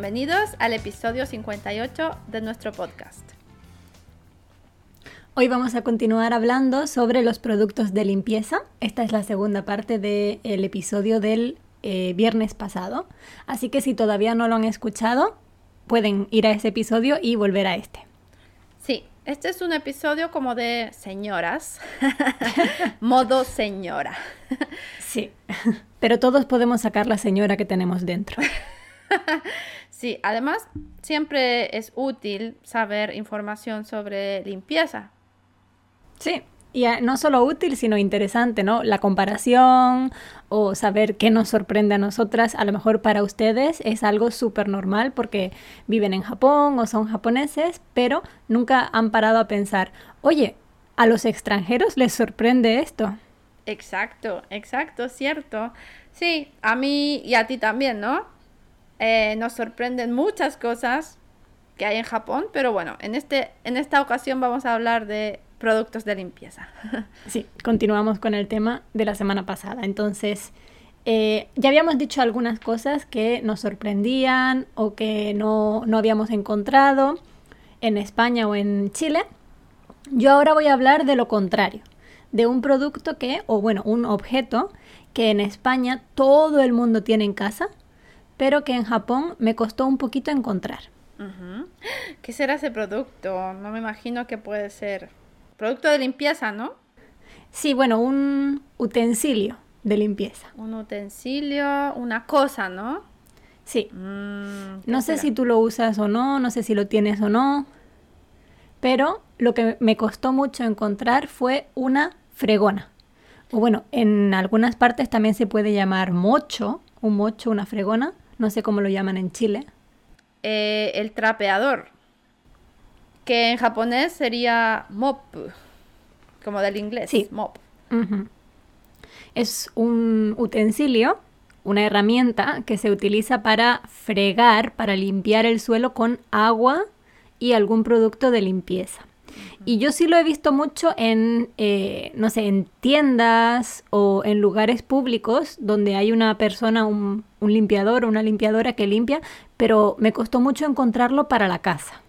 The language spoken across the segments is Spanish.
Bienvenidos al episodio 58 de nuestro podcast. Hoy vamos a continuar hablando sobre los productos de limpieza. Esta es la segunda parte del episodio del eh, viernes pasado. Así que si todavía no lo han escuchado, pueden ir a ese episodio y volver a este. Sí, este es un episodio como de señoras, modo señora. sí, pero todos podemos sacar la señora que tenemos dentro. sí, además siempre es útil saber información sobre limpieza, Sí, y no solo útil, sino interesante, ¿no? La comparación o saber qué nos sorprende a nosotras, a lo mejor para ustedes es algo súper normal porque viven en Japón o son japoneses, pero nunca han parado a pensar, oye, a los extranjeros les sorprende esto. Exacto, exacto, cierto. Sí, a mí y a ti también, ¿no? Eh, nos sorprenden muchas cosas que hay en Japón, pero bueno, en, este, en esta ocasión vamos a hablar de productos de limpieza. Sí, continuamos con el tema de la semana pasada. Entonces, eh, ya habíamos dicho algunas cosas que nos sorprendían o que no, no habíamos encontrado en España o en Chile. Yo ahora voy a hablar de lo contrario, de un producto que, o bueno, un objeto que en España todo el mundo tiene en casa, pero que en Japón me costó un poquito encontrar. ¿Qué será ese producto? No me imagino que puede ser. Producto de limpieza, ¿no? Sí, bueno, un utensilio de limpieza. Un utensilio, una cosa, ¿no? Sí. Mm, no sé si tú lo usas o no, no sé si lo tienes o no, pero lo que me costó mucho encontrar fue una fregona. O bueno, en algunas partes también se puede llamar mocho, un mocho, una fregona, no sé cómo lo llaman en Chile. Eh, el trapeador que en japonés sería mop, como del inglés, sí. mop. Es un utensilio, una herramienta que se utiliza para fregar, para limpiar el suelo con agua y algún producto de limpieza. Y yo sí lo he visto mucho en, eh, no sé, en tiendas o en lugares públicos donde hay una persona, un, un limpiador o una limpiadora que limpia, pero me costó mucho encontrarlo para la casa.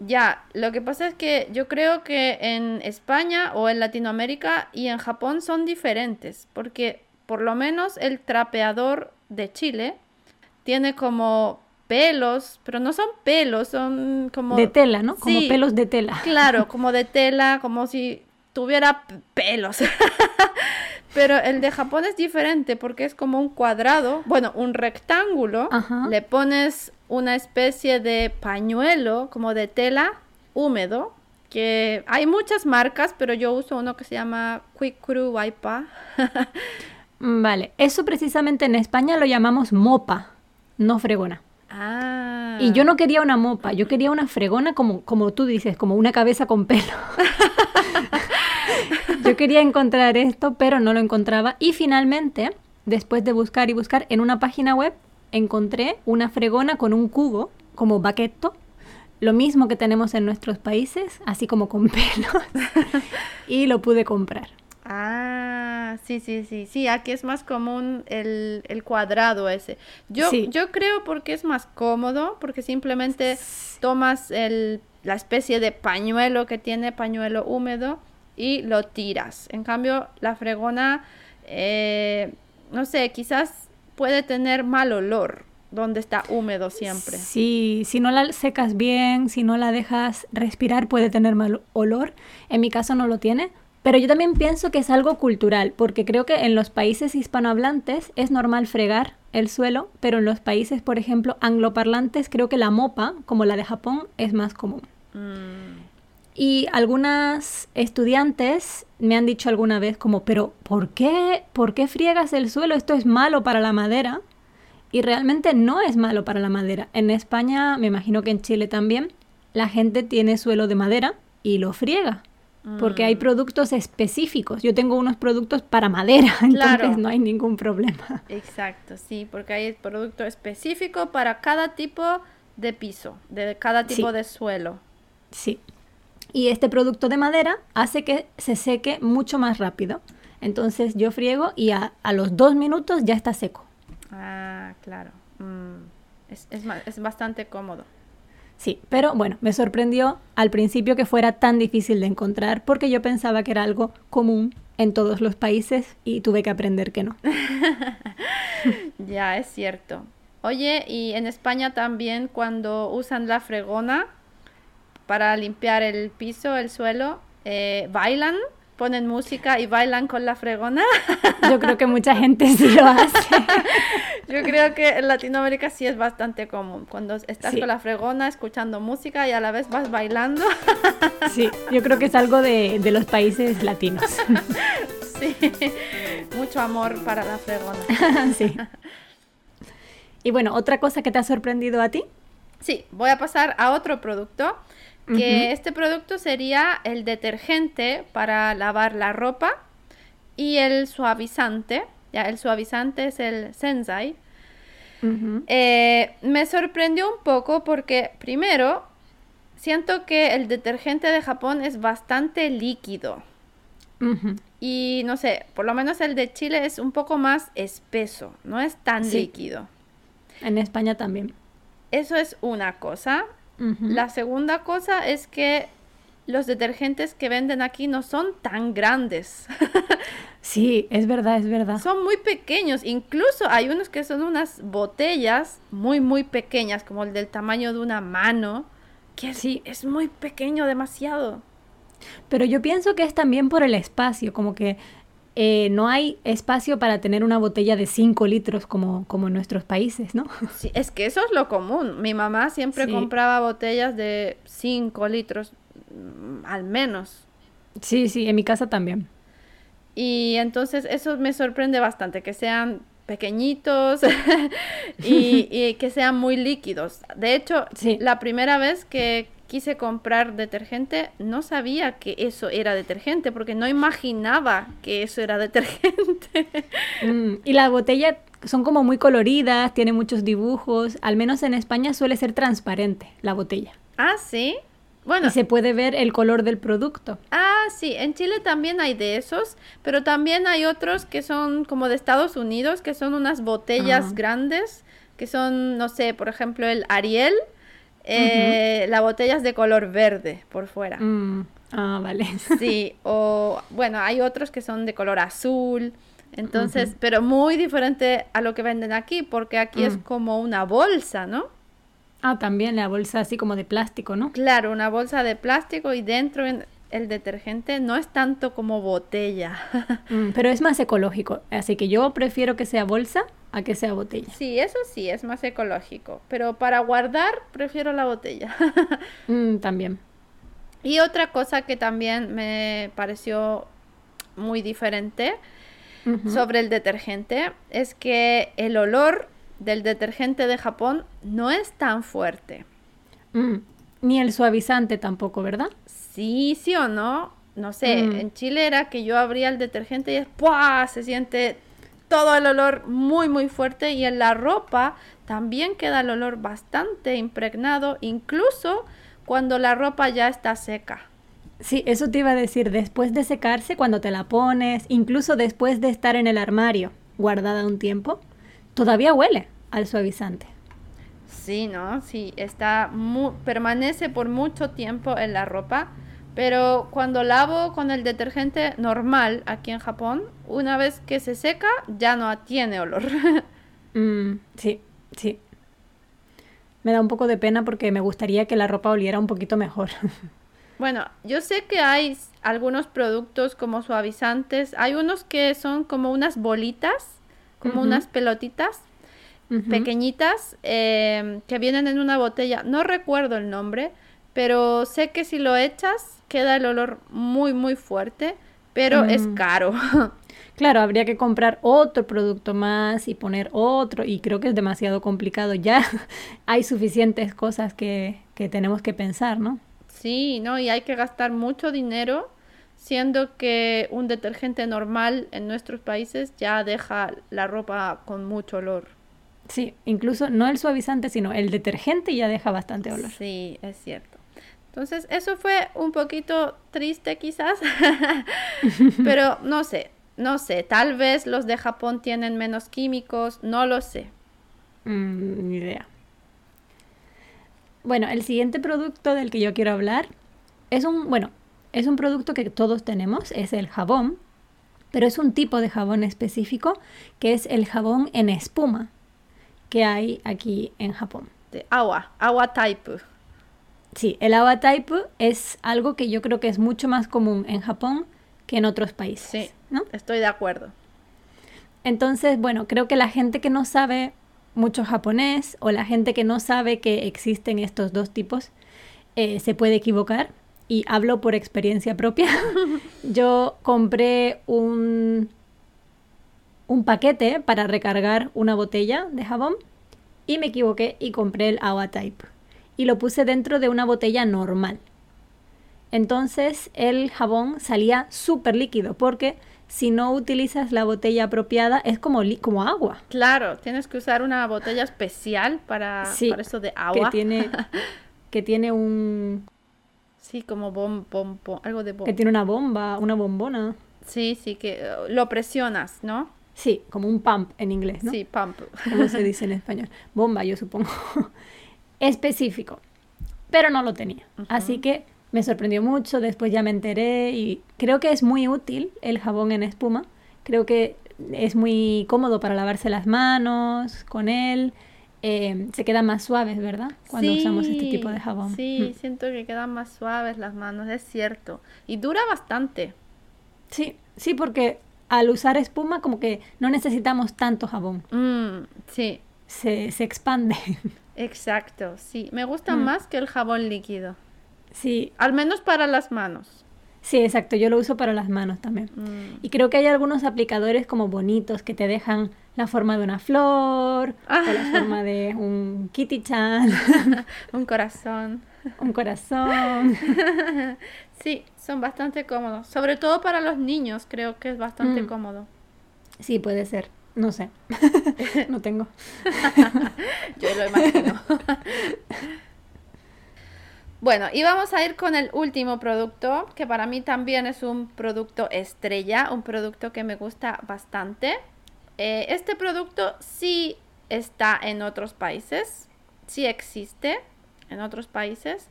Ya, lo que pasa es que yo creo que en España o en Latinoamérica y en Japón son diferentes, porque por lo menos el trapeador de Chile tiene como pelos, pero no son pelos, son como... De tela, ¿no? Como pelos de tela. Claro, como de tela, como si tuviera pelos. pero el de Japón es diferente porque es como un cuadrado, bueno, un rectángulo, le pones una especie de pañuelo como de tela húmedo que hay muchas marcas, pero yo uso uno que se llama Quick Crew Wipa. vale, eso precisamente en España lo llamamos mopa, no fregona. Ah. Y yo no quería una mopa, yo quería una fregona como, como tú dices, como una cabeza con pelo. yo quería encontrar esto, pero no lo encontraba. Y finalmente, después de buscar y buscar en una página web, encontré una fregona con un cubo como baqueto, lo mismo que tenemos en nuestros países, así como con pelos, y lo pude comprar. Ah, sí, sí, sí, sí, aquí es más común el, cuadrado ese. Yo, yo creo porque es más cómodo, porque simplemente tomas el, la especie de pañuelo que tiene, pañuelo húmedo, y lo tiras. En cambio, la fregona, eh, no sé, quizás puede tener mal olor donde está húmedo siempre. Sí, si no la secas bien, si no la dejas respirar, puede tener mal olor. En mi caso no lo tiene. Pero yo también pienso que es algo cultural, porque creo que en los países hispanohablantes es normal fregar el suelo, pero en los países, por ejemplo, angloparlantes, creo que la mopa, como la de Japón, es más común. Mm. Y algunas estudiantes me han dicho alguna vez como, pero ¿por qué, ¿por qué friegas el suelo? Esto es malo para la madera. Y realmente no es malo para la madera. En España, me imagino que en Chile también, la gente tiene suelo de madera y lo friega. Porque hay mm. productos específicos. Yo tengo unos productos para madera, entonces no hay ningún problema. Exacto, sí, porque hay producto específico para cada tipo de piso, de cada tipo de suelo. Sí. Y este producto de madera hace que se seque mucho más rápido. Entonces yo friego y a, los dos minutos ya está seco. Ah, claro. Mm, es, es bastante cómodo. Sí, pero bueno, me sorprendió al principio que fuera tan difícil de encontrar porque yo pensaba que era algo común en todos los países y tuve que aprender que no. ya, es cierto. Oye, y en España también cuando usan la fregona para limpiar el piso, el suelo, eh, bailan ponen música y bailan con la fregona. Yo creo que mucha gente sí lo hace. Yo creo que en Latinoamérica sí es bastante común. Cuando estás con la fregona escuchando música y a la vez vas bailando. Sí, yo creo que es algo de, de los países latinos. Sí, mucho amor para la fregona. Sí. Y bueno, ¿otra cosa que te ha sorprendido a ti? Sí, voy a pasar a otro producto que este producto sería el detergente para lavar la ropa y el suavizante. Ya, el suavizante es el Sensai. Eh, me sorprendió un poco porque, primero, siento que el detergente de Japón es bastante líquido. Y no sé, por lo menos el de Chile es un poco más espeso, no es tan líquido. En España también. Eso es una cosa. La segunda cosa es que los detergentes que venden aquí no son tan grandes. sí, es verdad, es verdad. Son muy pequeños. Incluso hay unos que son unas botellas muy, muy pequeñas, como el del tamaño de una mano, que sí, es muy pequeño, demasiado. Pero yo pienso que es también por el espacio, como que eh, no hay espacio para tener una botella de 5 litros como, como en nuestros países, ¿no? Sí, es que eso es lo común. Mi mamá siempre compraba botellas de 5 litros, mm, al menos. Sí, sí, en mi casa también. Y entonces eso me sorprende bastante, que sean pequeñitos y, que sean muy líquidos. De hecho, la primera vez que, quise comprar detergente, no sabía que eso era detergente, porque no imaginaba que eso era detergente. Mm, y la botella son como muy coloridas, tiene muchos dibujos, al menos en España suele ser transparente la botella. Ah, sí. Bueno. Y se puede ver el color del producto. Ah, sí, en Chile también hay de esos, pero también hay otros que son como de Estados Unidos, que son unas botellas grandes, que son, no sé, por ejemplo, el Ariel, eh, La botella es de color verde por fuera. Mm, ah, vale. Sí, o bueno, hay otros que son de color azul. Entonces, pero muy diferente a lo que venden aquí, porque aquí es mm. como una bolsa, ¿no? Ah, también la bolsa así como de plástico, ¿no? Claro, una bolsa de plástico y dentro el detergente no es tanto como botella. Mm, pero es más ecológico, así que yo prefiero que sea bolsa a que sea botella. Sí, eso sí, es más ecológico, pero para guardar prefiero la botella. Mm, también. Y otra cosa que también me pareció muy diferente sobre el detergente es que el olor del detergente de Japón no es tan fuerte. Mm, ni el suavizante tampoco, ¿verdad? Sí, sí o no. No sé, en Chile era que yo abría el detergente y es ¡pua! se siente todo el olor muy muy fuerte y en la ropa también queda el olor bastante impregnado, incluso cuando la ropa ya está seca. Sí, eso te iba a decir, después de secarse, cuando te la pones, incluso después de estar en el armario guardada un tiempo, todavía huele al suavizante. Sí, ¿no? Sí, está permanece por mucho tiempo en la ropa pero cuando lavo con el detergente normal aquí en Japón, una vez que se seca, ya no tiene olor. Mm, sí, sí. Me da un poco de pena porque me gustaría que la ropa oliera un poquito mejor. Bueno, yo sé que hay algunos productos como suavizantes. Hay unos que son como unas bolitas, como unas pelotitas pequeñitas eh, que vienen en una botella. No recuerdo el nombre, pero sé que si lo echas queda el olor muy muy fuerte, pero es mm. caro. Claro, habría que comprar otro producto más y poner otro y creo que es demasiado complicado. Ya hay suficientes cosas que, que tenemos que pensar, ¿no? Sí, ¿no? Y hay que gastar mucho dinero, siendo que un detergente normal en nuestros países ya deja la ropa con mucho olor. Sí, incluso no el suavizante, sino el detergente ya deja bastante olor. Sí, es cierto. Entonces, eso fue un poquito triste quizás, pero no sé. no sé, tal vez los de Japón tienen menos químicos, no lo sé. Mm, ni idea. Bueno, el siguiente producto del que yo quiero hablar es un, bueno, es un producto que todos tenemos, es el jabón, pero es un tipo de jabón específico que es el jabón en espuma que hay aquí en Japón. De agua, agua type. Sí, el agua type es algo que yo creo que es mucho más común en Japón que en otros países. Sí, ¿no? estoy de acuerdo. Entonces, bueno, creo que la gente que no sabe mucho japonés o la gente que no sabe que existen estos dos tipos eh, se puede equivocar y hablo por experiencia propia. Yo compré un, un paquete para recargar una botella de jabón y me equivoqué y compré el agua type y lo puse dentro de una botella normal. Entonces el jabón salía súper líquido porque si no utilizas la botella apropiada es como, como agua. Claro, tienes que usar una botella especial para, para eso de agua. Que tiene, que tiene un... Sí, como bom, bom, algo de bomba. Que tiene una bomba, una bombona. Sí, sí, que uh, lo presionas, ¿no? Sí, como un pump en inglés, ¿no? Sí, pump. Como se dice en español. Bomba, yo supongo. Específico. Pero no lo tenía. Así que me sorprendió mucho, después ya me enteré y creo que es muy útil el jabón en espuma. Creo que es muy cómodo para lavarse las manos con él. Eh, se quedan más suaves, ¿verdad? Cuando usamos este tipo de jabón. Sí, mm. siento que quedan más suaves las manos, es cierto. Y dura bastante. Sí, sí, porque al usar espuma como que no necesitamos tanto jabón. Mm, sí. Se, se, expande. Exacto, sí. Me gusta mm. más que el jabón líquido. Sí. Al menos para las manos. Sí, exacto. Yo lo uso para las manos también. Mm. Y creo que hay algunos aplicadores como bonitos que te dejan la forma de una flor o la forma de un kitty chan. un corazón. un corazón. sí, son bastante cómodos. Sobre todo para los niños creo que es bastante mm. cómodo. Sí, puede ser. No sé. no tengo. Yo lo imagino. Bueno, y vamos a ir con el último producto, que para mí también es un producto estrella, un producto que me gusta bastante. Eh, este producto sí está en otros países, sí existe en otros países,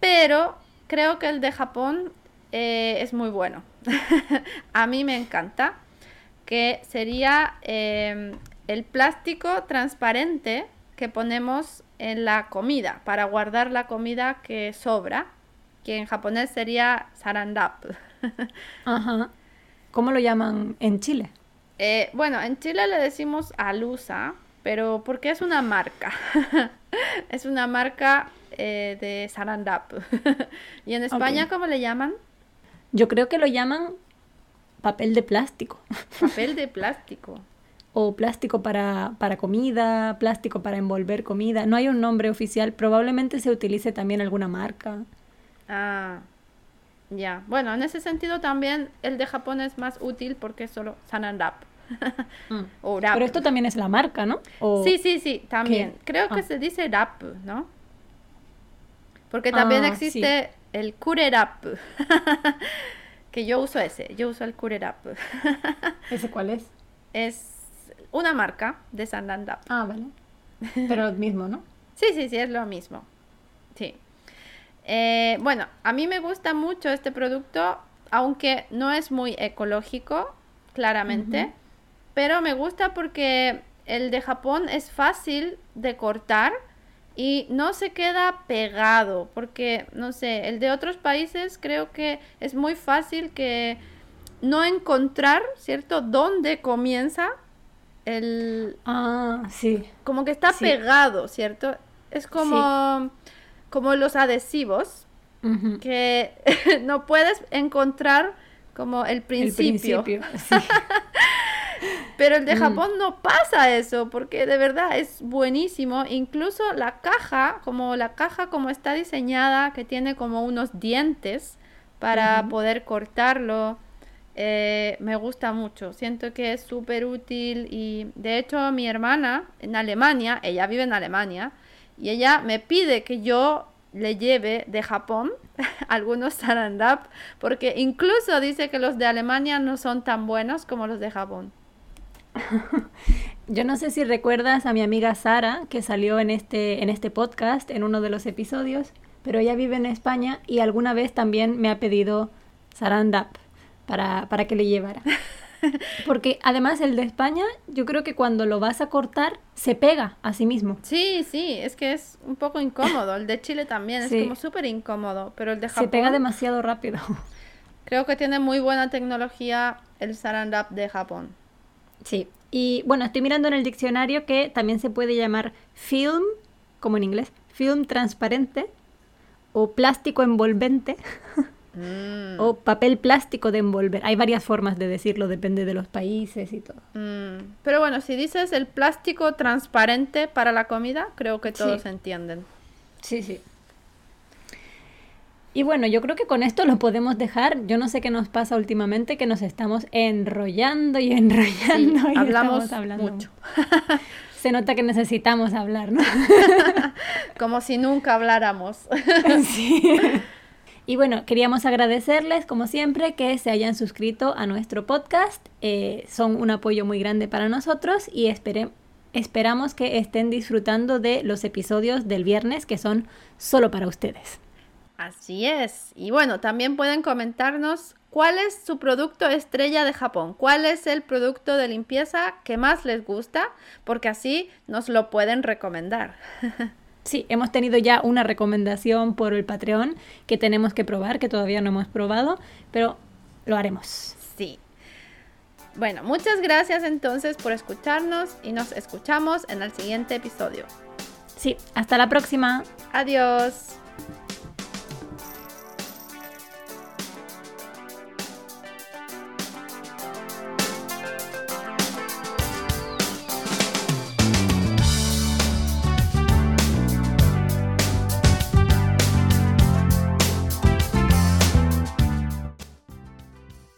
pero creo que el de Japón eh, es muy bueno. a mí me encanta, que sería eh, el plástico transparente que ponemos en la comida, para guardar la comida que sobra, que en japonés sería sarandap. Ajá. ¿Cómo lo llaman en Chile? Eh, bueno, en Chile le decimos alusa, pero porque es una marca. es una marca eh, de sarandap. ¿Y en España cómo le llaman? Yo creo que lo llaman papel de plástico. papel de plástico o plástico para, para, comida, plástico para envolver comida. No hay un nombre oficial, probablemente se utilice también alguna marca. Ah, ya. Bueno, en ese sentido también el de Japón es más útil porque es solo Sanandap. mm. o Pero esto también es la marca, ¿no? Sí, sí, sí, también. Creo que ah. se dice Rap, ¿no? Porque también ah, existe el Kurerap. que yo uso ese, yo uso el Kurerap. ¿Ese cuál es? Es una marca de Sananda. Ah, vale. Pero lo mismo, ¿no? sí, sí, sí, es lo mismo. Sí. Eh, bueno, a mí me gusta mucho este producto, aunque no es muy ecológico, claramente, pero me gusta porque el de Japón es fácil de cortar y no se queda pegado, porque, no sé, el de otros países creo que es muy fácil que no encontrar, ¿cierto?, dónde comienza el... Ah, sí. Como que está pegado, ¿cierto? Es como, como los adhesivos, que no puedes encontrar como el principio. Pero el de mm. Japón no pasa eso, porque de verdad es buenísimo. Incluso la caja, como la caja como está diseñada, que tiene como unos dientes para poder cortarlo. Eh, me gusta mucho. Siento que es súper útil y de hecho mi hermana en Alemania, ella vive en Alemania, y ella me pide que yo le lleve de Japón algunos sarandap, porque incluso dice que los de Alemania no son tan buenos como los de Japón. Yo no sé si recuerdas a mi amiga Sara, que salió en este, en este podcast, en uno de los episodios, pero ella vive en España y alguna vez también me ha pedido sarandap para, para que le llevara. Porque además el de España, yo creo que cuando lo vas a cortar, se pega a sí mismo. Sí, sí, es que es un poco incómodo. El de Chile también es como súper incómodo, pero el de Japón... Se pega demasiado rápido. Creo que tiene muy buena tecnología el Sarandap de Japón. Sí, y bueno, estoy mirando en el diccionario que también se puede llamar film, como en inglés, film transparente o plástico envolvente. Mm. O papel plástico de envolver. Hay varias formas de decirlo, depende de los países y todo. Mm. Pero bueno, si dices el plástico transparente para la comida, creo que todos entienden. Sí, sí. Y bueno, yo creo que con esto lo podemos dejar. Yo no sé qué nos pasa últimamente, que nos estamos enrollando y enrollando. y hablamos hablando mucho. Se nota que necesitamos hablar, ¿no? Como si nunca habláramos. sí. Y bueno, queríamos agradecerles, como siempre, que se hayan suscrito a nuestro podcast. Eh, son un apoyo muy grande para nosotros y esperamos que estén disfrutando de los episodios del viernes que son solo para ustedes. Así es. Y bueno, también pueden comentarnos cuál es su producto estrella de Japón, cuál es el producto de limpieza que más les gusta, porque así nos lo pueden recomendar. Sí, hemos tenido ya una recomendación por el Patreon que tenemos que probar, que todavía no hemos probado, pero lo haremos. Sí. Bueno, muchas gracias entonces por escucharnos y nos escuchamos en el siguiente episodio. Sí, hasta la próxima. Adiós.